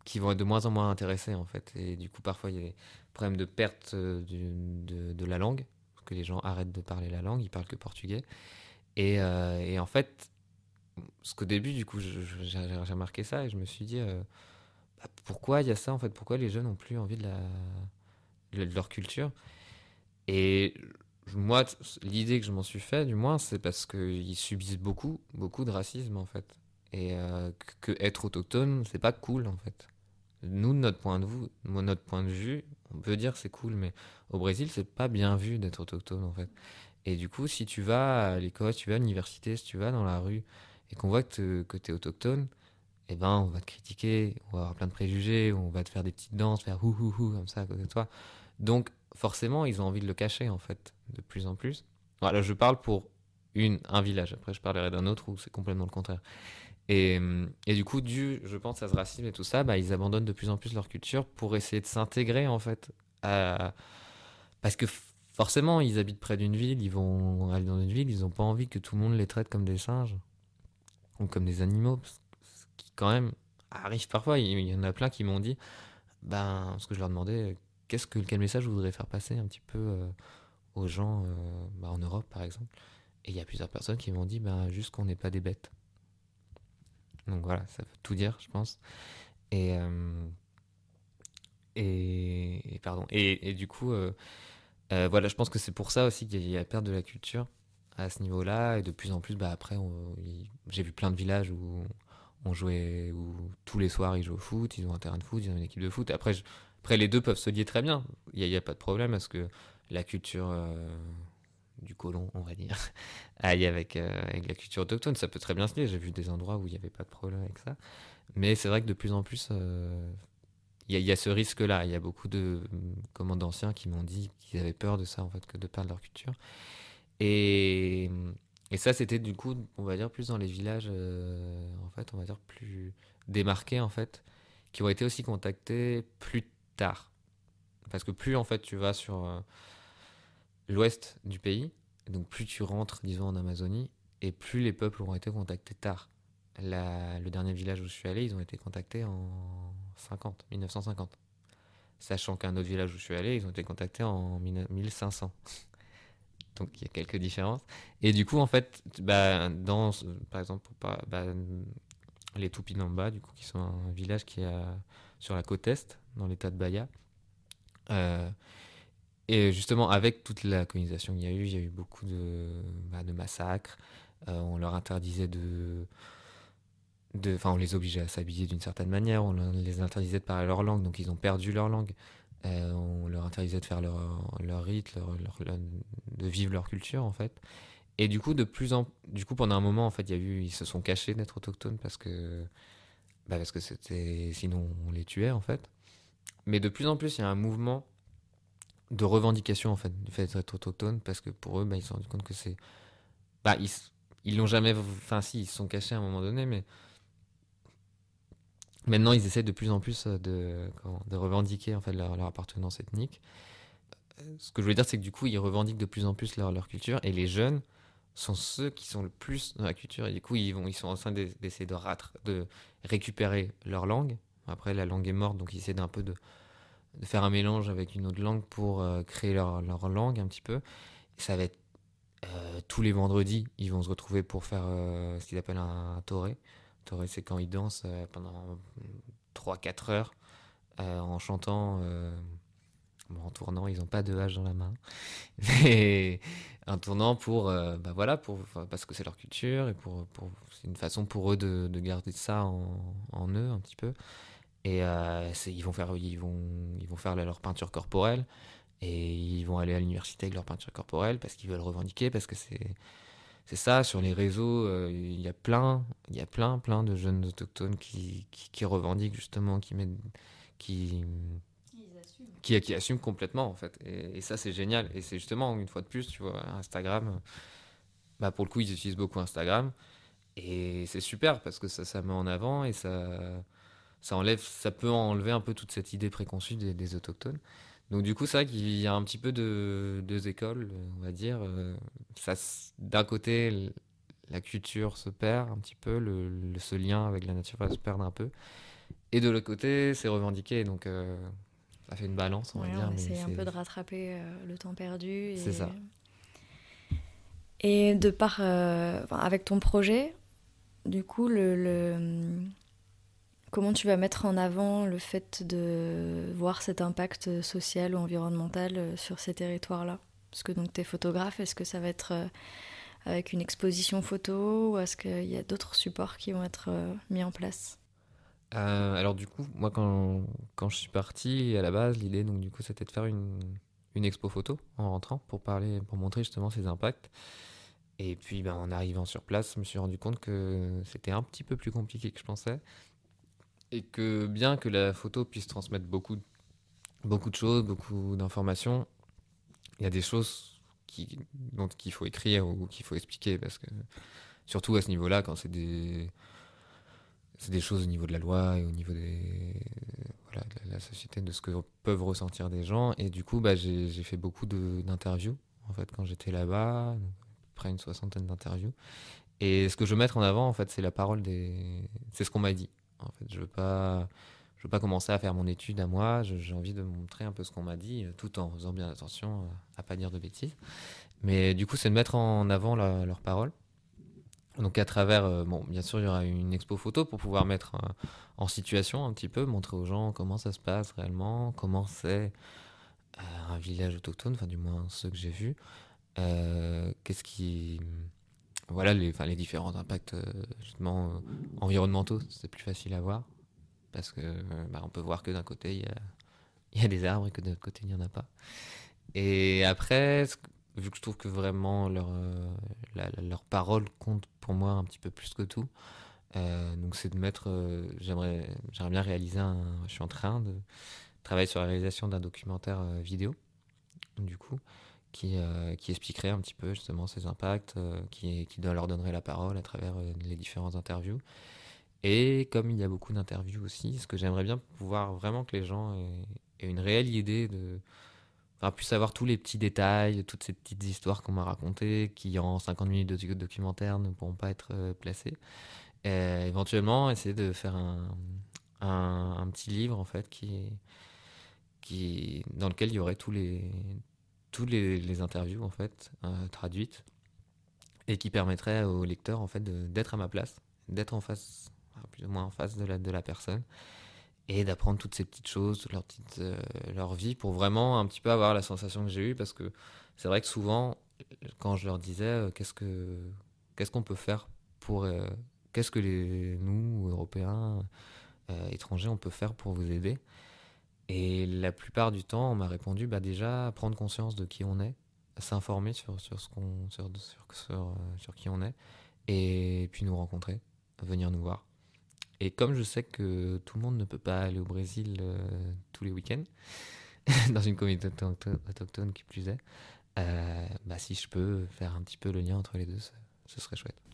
qui vont être de moins en moins intéressés en fait. Et du coup, parfois, il y a des problèmes de perte euh, de, de, la langue, parce que les gens arrêtent de parler la langue, ils parlent que portugais. Et, euh, et en fait, ce qu'au début, du coup, j'ai remarqué ça et je me suis dit, euh, bah, pourquoi il y a ça en fait? Pourquoi les jeunes n'ont plus envie de, leur culture? Et moi, l'idée que je m'en suis fait, du moins, c'est parce qu'ils subissent beaucoup, beaucoup de racisme en fait. Et que être autochtone, c'est pas cool en fait nous, de notre point de vue, notre point de vue, on peut dire c'est cool, mais au Brésil, c'est pas bien vu d'être autochtone en fait. Et du coup, si tu vas à l'école, si tu vas à l'université, si tu vas dans la rue et qu'on voit que tu es autochtone, eh ben, on va te critiquer, on va avoir plein de préjugés, on va te faire des petites danses, faire hou hou hou comme ça à côté de toi. Donc, forcément, ils ont envie de le cacher en fait, de plus en plus. Voilà, je parle pour un village. Après, je parlerai d'un autre où c'est complètement le contraire. Et, du coup, dû, je pense, à ce racisme et tout ça, bah, ils abandonnent de plus en plus leur culture pour essayer de s'intégrer, en fait. Parce que forcément, ils habitent près d'une ville, ils vont aller dans une ville, ils n'ont pas envie que tout le monde les traite comme des singes comme des animaux. Ce qui, quand même, arrive parfois. Il y en a plein qui m'ont dit, ben, parce que je leur demandais, qu'est-ce que, quel message je voudrais faire passer un petit peu euh, aux gens euh, bah, en Europe, par exemple? Et il y a plusieurs personnes qui m'ont dit, ben, juste qu'on n'est pas des bêtes. Donc voilà, ça veut tout dire, je pense. Et, euh, et, pardon. Et, du coup, voilà, je pense que c'est pour ça aussi qu'il y a la perte de la culture à ce niveau-là. Et de plus en plus, bah, après, j'ai vu plein de villages où on jouait, où tous les soirs ils jouent au foot, ils ont un terrain de foot, ils ont une équipe de foot. Après, les deux peuvent se lier très bien. Il n'y a, pas de problème parce que la culture du colon, on va dire, [LAUGHS] aille avec, euh, avec la culture autochtone. Ça peut très bien se lier. J'ai vu des endroits où il n'y avait pas de problème avec ça. Mais c'est vrai que de plus en plus, euh, il y, a ce risque-là. Il y a beaucoup de commandants anciens qui m'ont dit qu'ils avaient peur de ça, en fait, que de perdre leur culture. Et, ça, c'était du coup, on va dire, plus dans les villages, euh, en fait, on va dire, plus démarqués, en fait, qui ont été aussi contactés plus tard. Parce que plus, en fait, tu vas sur l'ouest du pays. Donc plus tu rentres, disons, en Amazonie, et plus les peuples ont été contactés tard. le dernier village où je suis allé, ils ont été contactés en 50, 1950. Sachant qu'un autre village où je suis allé, ils ont été contactés en 1500. Donc il y a quelques différences. Et du coup, en fait, bah, dans, par exemple, bah, les Tupinamba, du coup, qui sont un village qui est sur la côte est, dans l'état de Bahia, euh, et justement, avec toute la colonisation qu'il y a eu, il y a eu beaucoup de, bah, massacres. Euh, on leur interdisait de. Enfin, on les obligeait à s'habiller d'une certaine manière, on les interdisait de parler leur langue, donc ils ont perdu leur langue. Euh, on leur interdisait de faire leur, leur rite, de vivre leur culture, en fait. Et du coup, de plus en du coup, pendant un moment, en fait, il y a eu, ils se sont cachés d'être autochtones parce que, bah parce que c'était, sinon on les tuait, en fait. Mais de plus en plus, il y a un mouvement de revendication en fait du fait d'être autochtone parce que pour eux bah, ils se sont rendus compte que c'est bah ils ils l'ont jamais enfin si ils se sont cachés à un moment donné mais maintenant ils essaient de plus en plus euh, de, revendiquer en leur, appartenance ethnique euh, ce que je veux dire c'est que du coup ils revendiquent de plus en plus leur, culture et les jeunes sont ceux qui sont le plus dans la culture et du coup ils vont ils sont en train d'essayer de, de récupérer leur langue après la langue est morte donc ils essaient d'un peu de faire un mélange avec une autre langue pour euh, créer leur, langue un petit peu. ça va être tous les vendredis, ils vont se retrouver pour faire ce qu'ils appellent un. Toré, c'est quand ils dansent pendant 3-4 heures en chantant. en tournant, ils n'ont pas de hache dans la main. [LAUGHS] Mais un tournant pour, bah voilà, pour, parce que c'est leur culture et pour, pour c'est une façon pour eux de, de garder ça en, en, eux un petit peu. Et ils vont faire, ils vont, ils vont faire leur peinture corporelle et ils vont aller à l'université avec leur peinture corporelle parce qu'ils veulent revendiquer, parce que c'est c'est ça sur les réseaux euh, il y a plein il y a plein plein de jeunes autochtones qui, qui, revendiquent justement qui mettent qui qui, qui, assument complètement en fait. Et, ça c'est génial. Et c'est justement une fois de plus tu vois Instagram bah pour le coup ils utilisent beaucoup Instagram. Et c'est super parce que ça ça met en avant et ça ça enlève ça peut enlever un peu toute cette idée préconçue des, des autochtones donc du coup, c'est vrai qu'il y a un petit peu de deux écoles, on va dire. Euh, ça, d'un côté, la culture se perd un petit peu, le, ce lien avec la nature va se perdre un peu. Et de l'autre côté, c'est revendiqué, donc euh, ça fait une balance, on va dire. C'est un peu de rattraper euh, le temps perdu. C'est ça. Et de part avec ton projet, du coup, le Comment tu vas mettre en avant le fait de voir cet impact social ou environnemental euh, sur ces territoires-là? Parce que donc tu es photographe, est-ce que ça va être euh, avec une exposition photo ou est-ce qu'il y a d'autres supports qui vont être euh, mis en place? Alors du coup, moi quand, je suis parti à la base, l'idée du coup c'était de faire une, une, expo photo en rentrant pour parler, pour montrer justement ces impacts. Et puis ben, en arrivant sur place, je me suis rendu compte que c'était un petit peu plus compliqué que je pensais et que bien que la photo puisse transmettre beaucoup, beaucoup de choses, beaucoup d'informations, il y a des choses qui, dont qu'il faut écrire ou qu'il faut expliquer parce que surtout à ce niveau-là, quand c'est des c'est des choses au niveau de la loi et au niveau des voilà, de la société, de ce que peuvent ressentir des gens. Et du coup, bah, j'ai fait beaucoup d'interviews en fait quand j'étais là-bas, près une soixantaine d'interviews. Et ce que je veux mettre en avant, en fait, c'est la parole des. C'est ce qu'on m'a dit. En fait, je veux pas, je veux pas commencer à faire mon étude à moi. J'ai envie de montrer un peu ce qu'on m'a dit, euh, tout en faisant bien attention euh, à pas dire de bêtises. Mais du coup, c'est de mettre en avant leurs paroles. Donc à travers, euh, bon, bien sûr, il y aura une expo photo pour pouvoir mettre en situation un petit peu, montrer aux gens comment ça se passe réellement, comment c'est un village autochtone, enfin du moins ceux que j'ai vus. Qu'est-ce qui voilà les, différents impacts euh, justement euh, environnementaux, c'est plus facile à voir parce que euh, bah, on peut voir que d'un côté il y a, [LAUGHS] y a, des arbres et que de l'autre côté il n'y en a pas. Et après, vu que je trouve que vraiment leur, leur parole compte pour moi un petit peu plus que tout, donc c'est de mettre, j'aimerais, j'aimerais bien réaliser un, je suis en train de travailler sur la réalisation d'un documentaire vidéo, du coup, euh, qui, expliquerait un petit peu justement ces impacts, euh, qui, leur donnerait la parole à travers euh, les différentes interviews. Et comme il y a beaucoup d'interviews aussi, ce que j'aimerais bien pouvoir vraiment que les gens aient, une réelle idée de. Enfin, puissent savoir tous les petits détails, toutes ces petites histoires qu'on m'a racontées, qui en 50 minutes de documentaire ne pourront pas être placées. Éventuellement, essayer de faire un, petit livre en fait qui, dans lequel il y aurait tous les, toutes les, interviews en fait euh, traduites et qui permettraient aux lecteurs en fait d'être à ma place, d'être en face, plus ou moins en face de la, de la personne et d'apprendre toutes ces petites choses, leur, petite, euh, leur vie pour vraiment un petit peu avoir la sensation que j'ai eue parce que c'est vrai que souvent quand je leur disais euh, qu'est-ce que qu'est-ce qu'on peut faire pour qu'est-ce que les nous Européens étrangers on peut faire pour vous aider et la plupart du temps, on m'a répondu bah déjà prendre conscience de qui on est, s'informer sur, sur, ce qu'on, sur, sur, euh, sur, qui on est, et puis nous rencontrer, venir nous voir. Et comme je sais que tout le monde ne peut pas aller au Brésil euh, tous les week-ends, [LAUGHS] dans une communauté autochtone qui plus est, euh, bah si je peux faire un petit peu le lien entre les deux, ce serait chouette.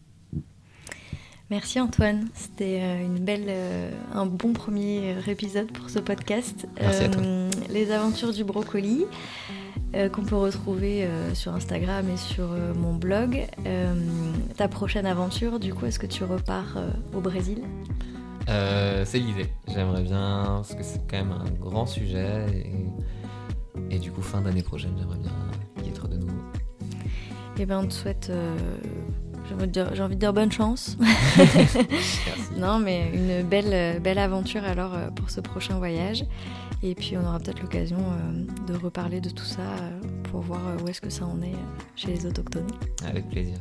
Merci Antoine, c'était euh, une belle, euh, un bon premier épisode pour ce podcast. Merci à toi. Euh, les aventures du brocoli qu'on peut retrouver sur Instagram et sur mon blog. ta prochaine aventure, du coup, est-ce que tu repars au Brésil? C'est l'idée. J'aimerais bien, parce que c'est quand même un grand sujet et, et du coup, fin d'année prochaine, j'aimerais bien y être de nouveau. Eh bien, on te souhaite j'ai envie, de dire bonne chance. [LAUGHS] non, mais une belle, belle aventure alors pour ce prochain voyage. Et puis on aura peut-être l'occasion de reparler de tout ça pour voir où est-ce que ça en est chez les autochtones. Avec plaisir.